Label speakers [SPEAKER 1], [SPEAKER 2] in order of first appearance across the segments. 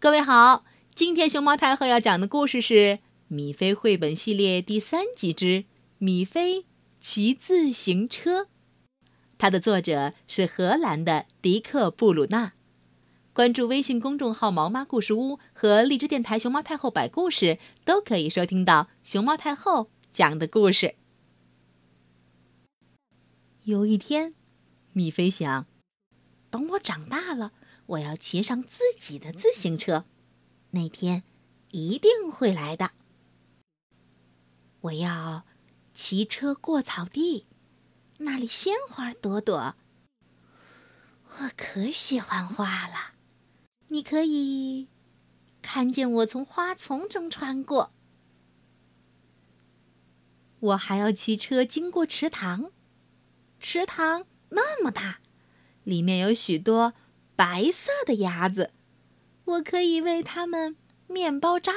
[SPEAKER 1] 各位好，今天熊猫太后要讲的故事是《米菲绘本系列》第三集之《米菲骑自行车》，它的作者是荷兰的迪克·布鲁纳。关注微信公众号“毛妈故事屋”和荔枝电台“熊猫太后摆故事”，都可以收听到熊猫太后讲的故事。有一天，米菲想，等我长大了。我要骑上自己的自行车，那天一定会来的。我要骑车过草地，那里鲜花朵朵。我可喜欢花了，你可以看见我从花丛中穿过。我还要骑车经过池塘，池塘那么大，里面有许多。白色的鸭子，我可以喂它们面包渣。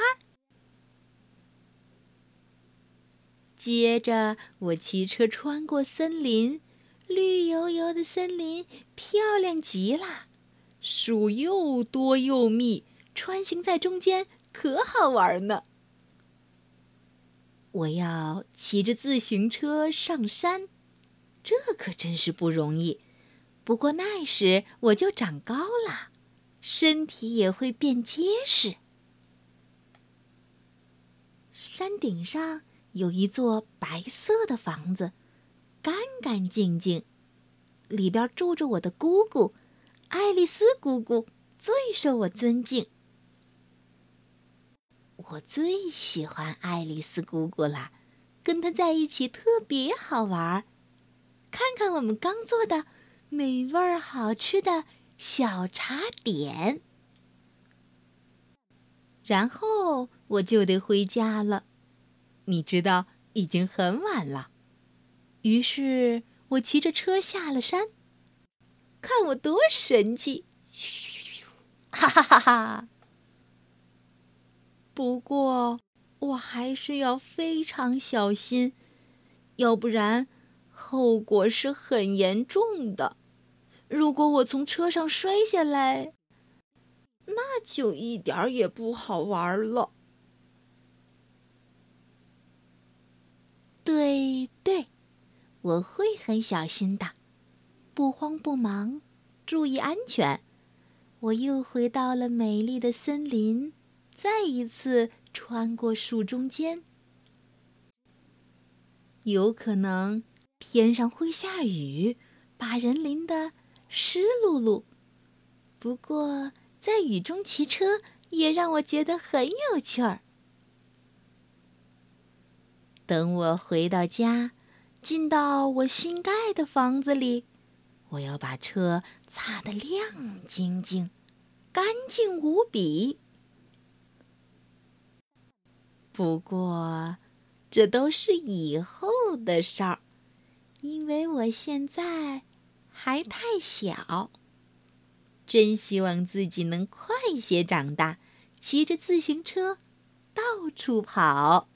[SPEAKER 1] 接着，我骑车穿过森林，绿油油的森林漂亮极了，树又多又密，穿行在中间可好玩呢。我要骑着自行车上山，这可真是不容易。不过那时我就长高了，身体也会变结实。山顶上有一座白色的房子，干干净净，里边住着我的姑姑，爱丽丝姑姑，最受我尊敬。我最喜欢爱丽丝姑姑了，跟她在一起特别好玩。看看我们刚做的。美味好吃的小茶点，然后我就得回家了。你知道已经很晚了，于是我骑着车下了山。看我多神气！哈哈哈哈！不过我还是要非常小心，要不然后果是很严重的。如果我从车上摔下来，那就一点儿也不好玩了。对对，我会很小心的，不慌不忙，注意安全。我又回到了美丽的森林，再一次穿过树中间。有可能天上会下雨，把人淋得。湿漉漉，不过在雨中骑车也让我觉得很有趣儿。等我回到家，进到我新盖的房子里，我要把车擦得亮晶晶、干净无比。不过，这都是以后的事儿，因为我现在。还太小，真希望自己能快些长大，骑着自行车到处跑。